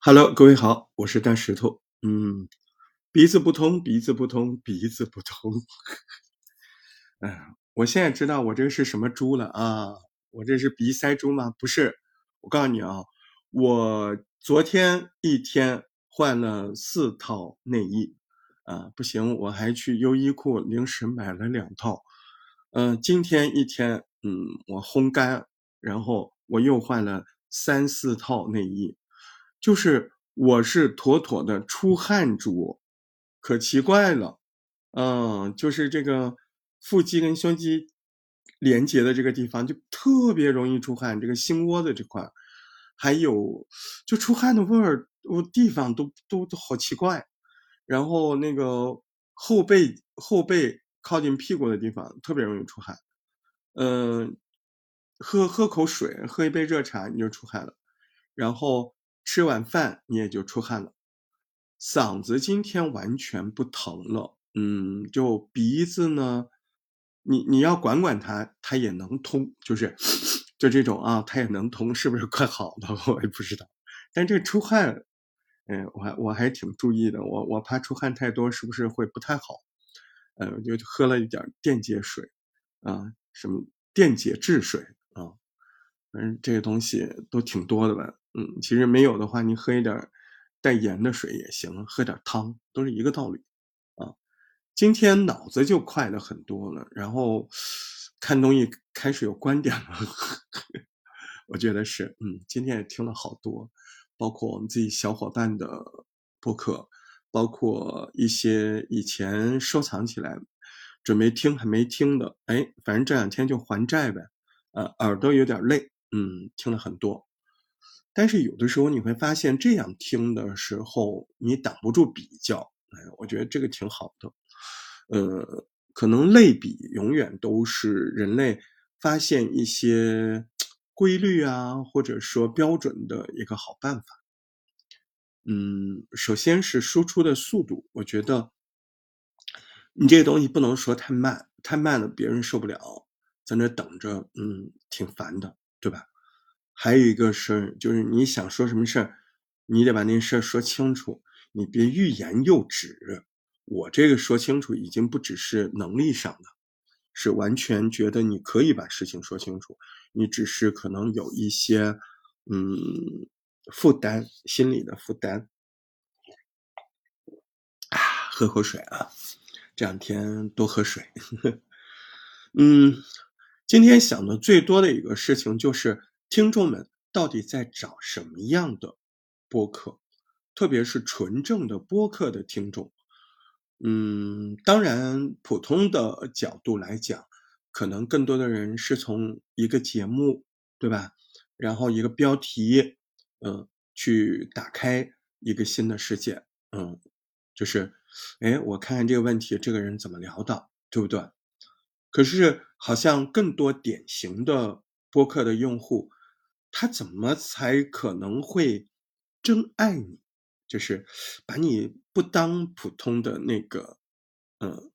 Hello，各位好，我是大石头。嗯，鼻子不通，鼻子不通，鼻子不通。哎，我现在知道我这是什么猪了啊？我这是鼻塞猪吗？不是，我告诉你啊，我昨天一天换了四套内衣啊，不行，我还去优衣库临时买了两套。嗯，今天一天，嗯，我烘干，然后我又换了三四套内衣。就是我是妥妥的出汗猪，可奇怪了，嗯，就是这个腹肌跟胸肌连接的这个地方就特别容易出汗，这个心窝的这块，还有就出汗的味儿，我地方都都都好奇怪，然后那个后背后背靠近屁股的地方特别容易出汗，嗯，喝喝口水，喝一杯热茶你就出汗了，然后。吃完饭你也就出汗了，嗓子今天完全不疼了，嗯，就鼻子呢，你你要管管它，它也能通，就是就这种啊，它也能通，是不是快好了？我也不知道。但这出汗，嗯，我还我还挺注意的，我我怕出汗太多是不是会不太好？嗯，就喝了一点电解水，啊，什么电解质水，嗯这些东西都挺多的吧。嗯，其实没有的话，你喝一点带盐的水也行，喝点汤都是一个道理啊。今天脑子就快了很多了，然后看东西开始有观点了，我觉得是，嗯，今天也听了好多，包括我们自己小伙伴的播客，包括一些以前收藏起来准备听还没听的，哎，反正这两天就还债呗，呃，耳朵有点累，嗯，听了很多。但是有的时候你会发现，这样听的时候你挡不住比较，哎，我觉得这个挺好的。呃，可能类比永远都是人类发现一些规律啊，或者说标准的一个好办法。嗯，首先是输出的速度，我觉得你这个东西不能说太慢，太慢了别人受不了，在那等着，嗯，挺烦的，对吧？还有一个是，就是你想说什么事儿，你得把那事儿说清楚，你别欲言又止。我这个说清楚，已经不只是能力上的，是完全觉得你可以把事情说清楚，你只是可能有一些嗯负担，心理的负担。啊，喝口水啊，这两天多喝水。嗯，今天想的最多的一个事情就是。听众们到底在找什么样的播客？特别是纯正的播客的听众。嗯，当然，普通的角度来讲，可能更多的人是从一个节目，对吧？然后一个标题，嗯，去打开一个新的世界。嗯，就是，哎，我看看这个问题，这个人怎么聊的，对不对？可是，好像更多典型的播客的用户。他怎么才可能会真爱你？就是把你不当普通的那个，嗯，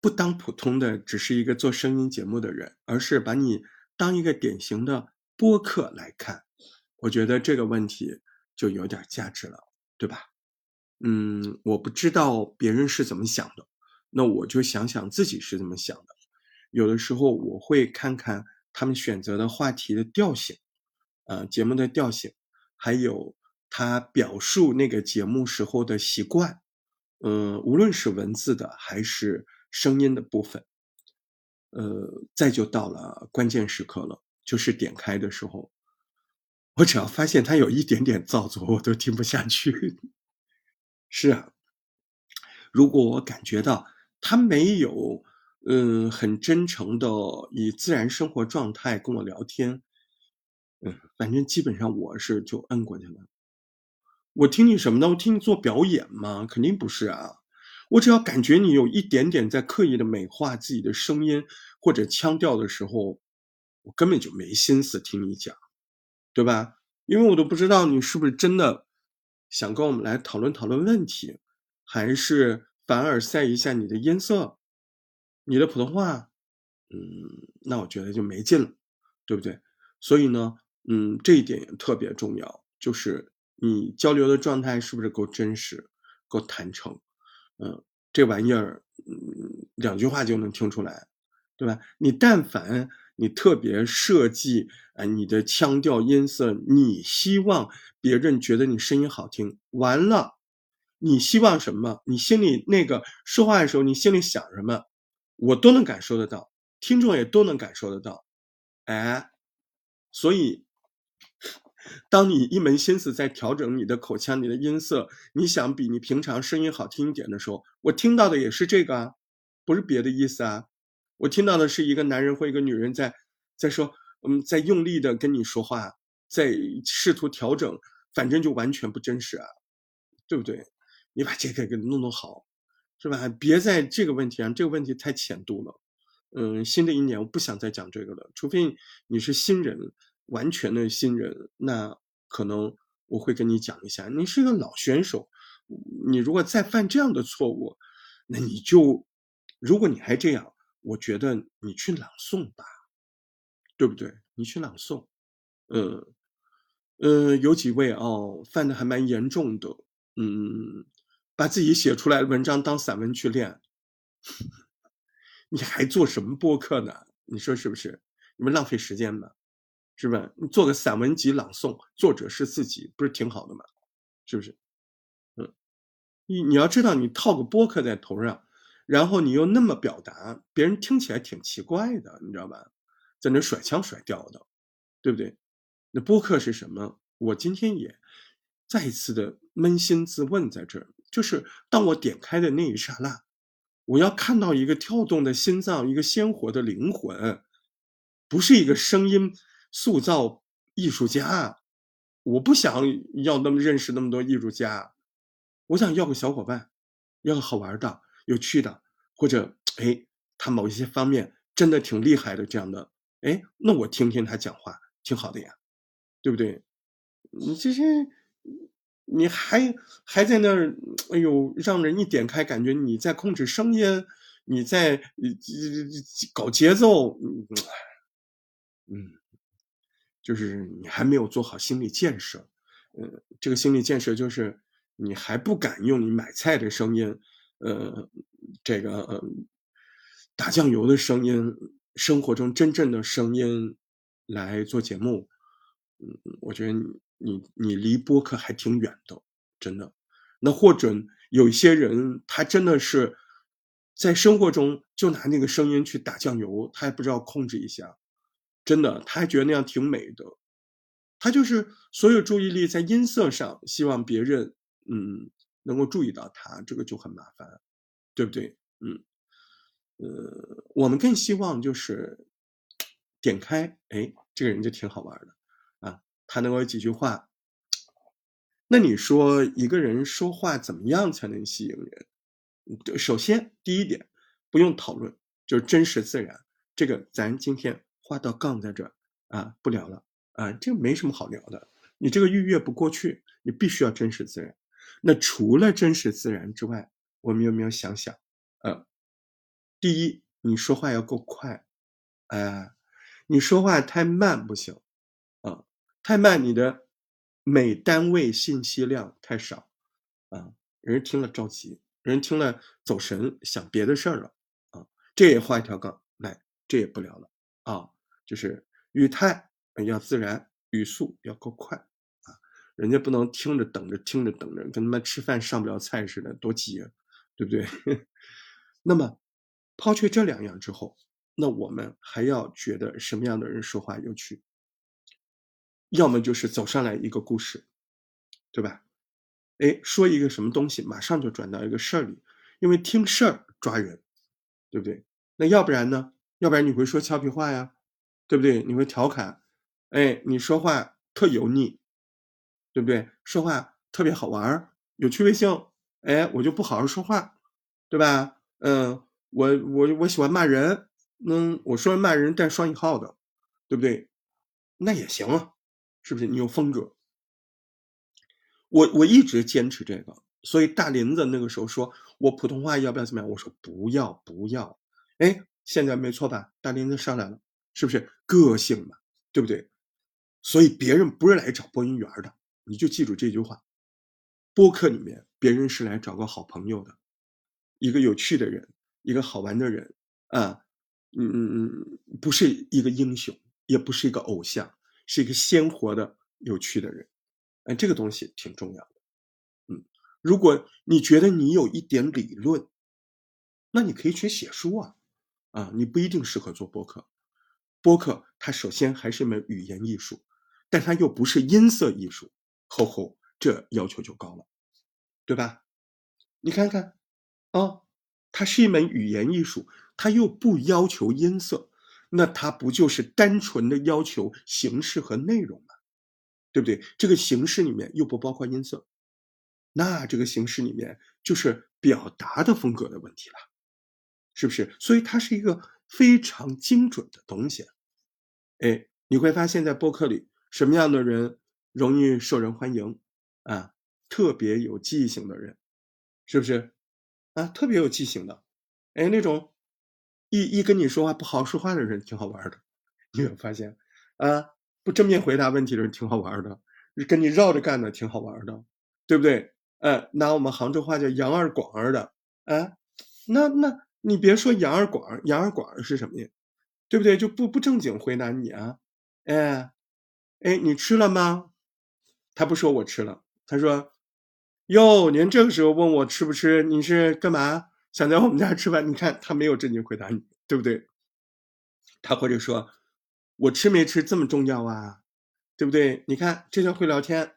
不当普通的只是一个做声音节目的人，而是把你当一个典型的播客来看。我觉得这个问题就有点价值了，对吧？嗯，我不知道别人是怎么想的，那我就想想自己是怎么想的。有的时候我会看看他们选择的话题的调性。呃，节目的调性，还有他表述那个节目时候的习惯，嗯，无论是文字的还是声音的部分，呃，再就到了关键时刻了，就是点开的时候，我只要发现他有一点点造作，我都听不下去。是啊，如果我感觉到他没有，嗯，很真诚的以自然生活状态跟我聊天。嗯，反正基本上我是就摁过去了。我听你什么呢？我听你做表演吗？肯定不是啊。我只要感觉你有一点点在刻意的美化自己的声音或者腔调的时候，我根本就没心思听你讲，对吧？因为我都不知道你是不是真的想跟我们来讨论讨论问题，还是凡尔赛一下你的音色、你的普通话。嗯，那我觉得就没劲了，对不对？所以呢。嗯，这一点也特别重要，就是你交流的状态是不是够真实、够坦诚？嗯，这玩意儿，嗯，两句话就能听出来，对吧？你但凡你特别设计，啊，你的腔调、音色，你希望别人觉得你声音好听，完了，你希望什么？你心里那个说话的时候，你心里想什么，我都能感受得到，听众也都能感受得到，哎，所以。当你一门心思在调整你的口腔、你的音色，你想比你平常声音好听一点的时候，我听到的也是这个啊，不是别的意思啊。我听到的是一个男人或一个女人在在说，嗯，在用力的跟你说话，在试图调整，反正就完全不真实啊，对不对？你把这个给弄弄好，是吧？别在这个问题上，这个问题太浅度了。嗯，新的一年我不想再讲这个了，除非你是新人。完全的新人，那可能我会跟你讲一下。你是一个老选手，你如果再犯这样的错误，那你就，如果你还这样，我觉得你去朗诵吧，对不对？你去朗诵，嗯，呃，有几位哦，犯的还蛮严重的，嗯，把自己写出来的文章当散文去练，你还做什么播客呢？你说是不是？你们浪费时间吧。是吧？你做个散文集朗诵，作者是自己，不是挺好的吗？是不是？嗯，你你要知道，你套个播客在头上，然后你又那么表达，别人听起来挺奇怪的，你知道吧？在那甩腔甩调的，对不对？那播客是什么？我今天也再一次的扪心自问，在这儿，就是当我点开的那一刹那，我要看到一个跳动的心脏，一个鲜活的灵魂，不是一个声音。塑造艺术家，我不想要那么认识那么多艺术家，我想要个小伙伴，要个好玩的、有趣的，或者哎，他某一些方面真的挺厉害的这样的，哎，那我听听他讲话挺好的呀，对不对？你这些，你还还在那儿，哎呦，让人一点开，感觉你在控制声音，你在搞节奏，嗯。就是你还没有做好心理建设，呃，这个心理建设就是你还不敢用你买菜的声音，呃，这个呃打酱油的声音，生活中真正的声音来做节目，嗯，我觉得你你你离播客还挺远的，真的。那或者有一些人，他真的是在生活中就拿那个声音去打酱油，他也不知道控制一下。真的，他还觉得那样挺美的，他就是所有注意力在音色上，希望别人嗯能够注意到他，这个就很麻烦，对不对？嗯，呃，我们更希望就是点开，哎，这个人就挺好玩的，他能够有几句话。那你说一个人说话怎么样才能吸引人？首先第一点不用讨论，就是真实自然，这个咱今天。画到杠在这儿啊，不聊了啊，这没什么好聊的。你这个逾越不过去，你必须要真实自然。那除了真实自然之外，我们有没有想想？呃，第一，你说话要够快，哎，你说话太慢不行，太慢，你的每单位信息量太少啊，人听了着急，人听了走神，想别的事儿了啊。这也画一条杠，来，这也不聊了啊。就是语态要自然，语速要够快啊！人家不能听着等着，听着等着，跟他妈吃饭上不了菜似的，多急啊，对不对？那么抛却这两样之后，那我们还要觉得什么样的人说话有趣？要么就是走上来一个故事，对吧？哎，说一个什么东西，马上就转到一个事儿里，因为听事儿抓人，对不对？那要不然呢？要不然你会说俏皮话呀？对不对？你会调侃，哎，你说话特油腻，对不对？说话特别好玩儿有趣味性，哎，我就不好好说话，对吧？嗯，我我我喜欢骂人，嗯，我说骂人带双引号的，对不对？那也行啊，是不是？你有风格，我我一直坚持这个，所以大林子那个时候说我普通话要不要怎么样？我说不要不要，哎，现在没错吧？大林子上来了。是不是个性嘛？对不对？所以别人不是来找播音员的，你就记住这句话：播客里面，别人是来找个好朋友的，一个有趣的人，一个好玩的人啊，嗯嗯嗯，不是一个英雄，也不是一个偶像，是一个鲜活的、有趣的人。哎，这个东西挺重要的。嗯，如果你觉得你有一点理论，那你可以去写书啊，啊，你不一定适合做播客。播客它首先还是一门语言艺术，但它又不是音色艺术，吼吼，这要求就高了，对吧？你看看，啊，它是一门语言艺术，它又不要求音色，那它不就是单纯的要求形式和内容吗？对不对？这个形式里面又不包括音色，那这个形式里面就是表达的风格的问题了。是不是？所以它是一个非常精准的东西。哎，你会发现在播客里，什么样的人容易受人欢迎啊？特别有记性的人，是不是？啊，特别有记性的。哎，那种一一跟你说话不好好说话的人，挺好玩的。你有发现？啊，不正面回答问题的人挺好玩的，跟你绕着干的挺好玩的，对不对？呃，拿我们杭州话叫“杨二广儿”的，啊，那那。你别说杨二广，杨二广是什么呀？对不对？就不不正经回答你啊？哎，哎，你吃了吗？他不说我吃了，他说：“哟，您这个时候问我吃不吃？你是干嘛？想在我们家吃饭？你看他没有正经回答你，对不对？他或者说，我吃没吃这么重要啊？对不对？你看这叫会聊天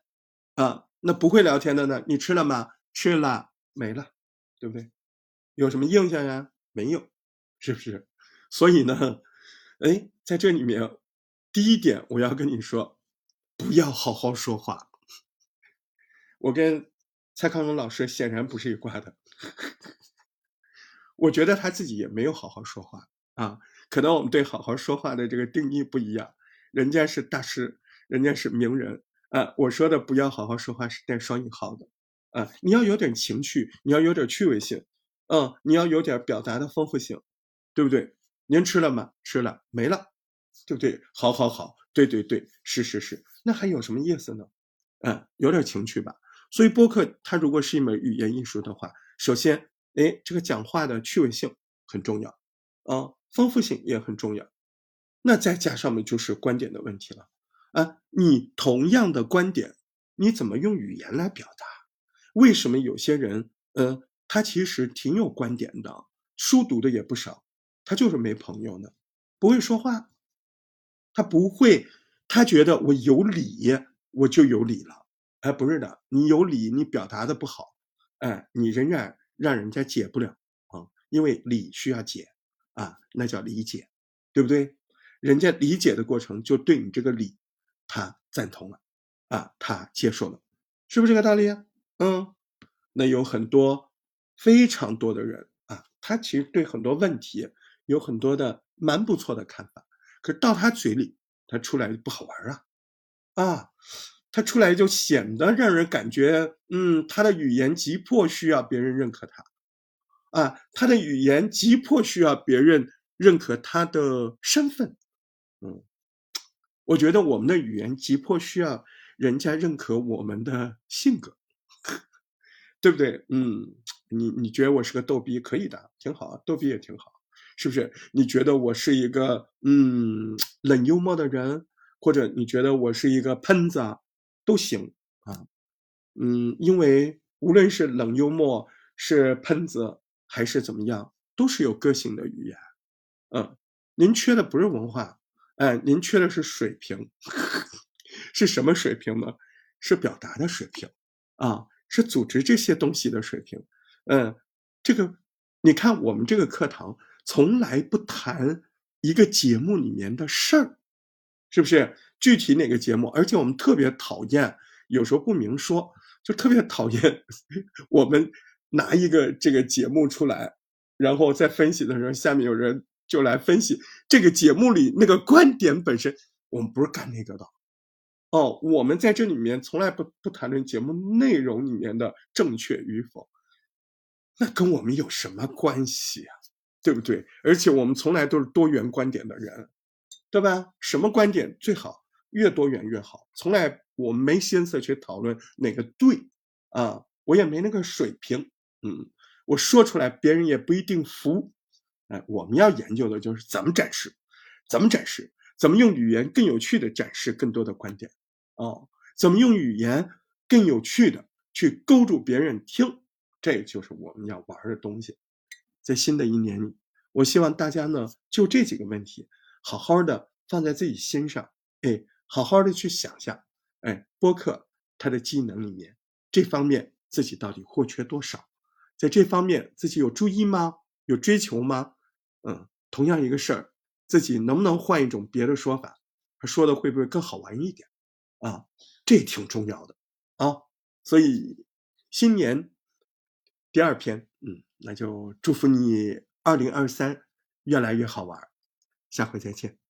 啊。那不会聊天的呢？你吃了吗？吃了，没了，对不对？有什么印象呀？没有，是不是？所以呢，哎，在这里面，第一点我要跟你说，不要好好说话。我跟蔡康永老师显然不是一挂的，我觉得他自己也没有好好说话啊。可能我们对好好说话的这个定义不一样，人家是大师，人家是名人啊。我说的不要好好说话是带双引号的啊，你要有点情趣，你要有点趣味性。嗯，你要有点表达的丰富性，对不对？您吃了吗？吃了，没了，对不对？好，好，好，对，对，对，是，是，是。那还有什么意思呢？嗯，有点情趣吧。所以播客它如果是一门语言艺术的话，首先，哎，这个讲话的趣味性很重要，啊，丰富性也很重要。那再加上面就是观点的问题了，啊，你同样的观点，你怎么用语言来表达？为什么有些人，嗯？他其实挺有观点的，书读的也不少，他就是没朋友呢，不会说话，他不会，他觉得我有理，我就有理了，哎，不是的，你有理，你表达的不好，哎，你仍然让人家解不了啊，因为理需要解啊，那叫理解，对不对？人家理解的过程就对你这个理，他赞同了，啊，他接受了，是不是这个道理啊？嗯，那有很多。非常多的人啊，他其实对很多问题有很多的蛮不错的看法，可是到他嘴里，他出来就不好玩啊，啊，他出来就显得让人感觉，嗯，他的语言急迫需要别人认可他，啊，他的语言急迫需要别人认可他的身份，嗯，我觉得我们的语言急迫需要人家认可我们的性格，对不对？嗯。你你觉得我是个逗逼，可以的，挺好，逗逼也挺好，是不是？你觉得我是一个嗯冷幽默的人，或者你觉得我是一个喷子，都行啊，嗯，因为无论是冷幽默、是喷子还是怎么样，都是有个性的语言，嗯，您缺的不是文化，哎，您缺的是水平，是什么水平呢？是表达的水平，啊，是组织这些东西的水平。嗯，这个你看，我们这个课堂从来不谈一个节目里面的事儿，是不是？具体哪个节目？而且我们特别讨厌，有时候不明说，就特别讨厌我们拿一个这个节目出来，然后在分析的时候，下面有人就来分析这个节目里那个观点本身。我们不是干那个的，哦，我们在这里面从来不不谈论节目内容里面的正确与否。那跟我们有什么关系啊？对不对？而且我们从来都是多元观点的人，对吧？什么观点最好？越多元越好，从来我没心思去讨论哪个对啊，我也没那个水平。嗯，我说出来别人也不一定服。哎，我们要研究的就是怎么展示，怎么展示，怎么用语言更有趣的展示更多的观点。哦，怎么用语言更有趣的去勾住别人听，这就是我们要玩的东西。在新的一年里，我希望大家呢就这几个问题好好的放在自己心上，哎，好好的去想想，哎，播客它的技能里面这方面自己到底或缺多少，在这方面自己有注意吗？有追求吗？嗯，同样一个事儿，自己能不能换一种别的说法，说的会不会更好玩一点？啊，这挺重要的啊，所以新年第二篇，嗯，那就祝福你二零二三越来越好玩，下回再见。